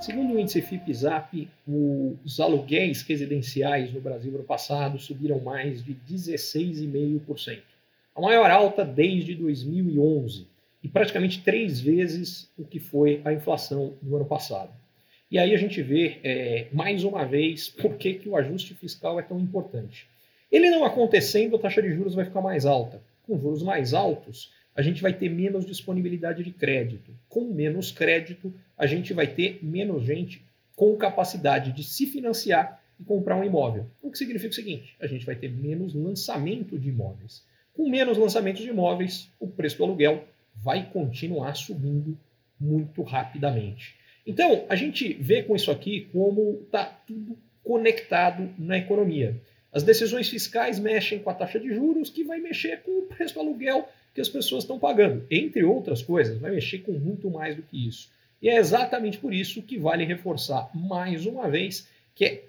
Segundo o índice FIPZAP, os aluguéis residenciais no Brasil no passado subiram mais de 16,5%. A maior alta desde 2011 e praticamente três vezes o que foi a inflação do ano passado. E aí a gente vê, é, mais uma vez, por que, que o ajuste fiscal é tão importante. Ele não acontecendo, a taxa de juros vai ficar mais alta. Com juros mais altos, a gente vai ter menos disponibilidade de crédito. Com menos crédito, a gente vai ter menos gente com capacidade de se financiar e comprar um imóvel. O que significa o seguinte: a gente vai ter menos lançamento de imóveis. Com menos lançamentos de imóveis, o preço do aluguel vai continuar subindo muito rapidamente. Então, a gente vê com isso aqui como está tudo conectado na economia. As decisões fiscais mexem com a taxa de juros, que vai mexer com o preço do aluguel que as pessoas estão pagando. Entre outras coisas, vai mexer com muito mais do que isso. E é exatamente por isso que vale reforçar mais uma vez que é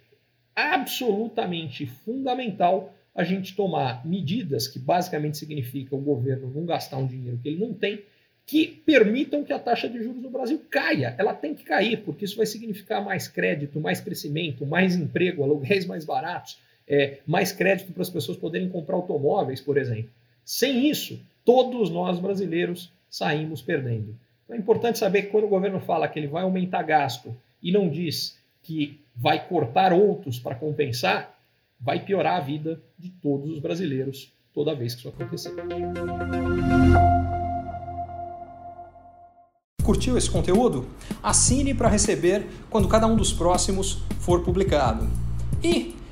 absolutamente fundamental a gente tomar medidas que basicamente significa o governo não gastar um dinheiro que ele não tem, que permitam que a taxa de juros no Brasil caia. Ela tem que cair, porque isso vai significar mais crédito, mais crescimento, mais emprego, aluguéis mais baratos, é, mais crédito para as pessoas poderem comprar automóveis, por exemplo. Sem isso, todos nós brasileiros saímos perdendo. Então é importante saber que quando o governo fala que ele vai aumentar gasto e não diz que vai cortar outros para compensar, vai piorar a vida de todos os brasileiros toda vez que isso acontecer. Curtiu esse conteúdo? Assine para receber quando cada um dos próximos for publicado. E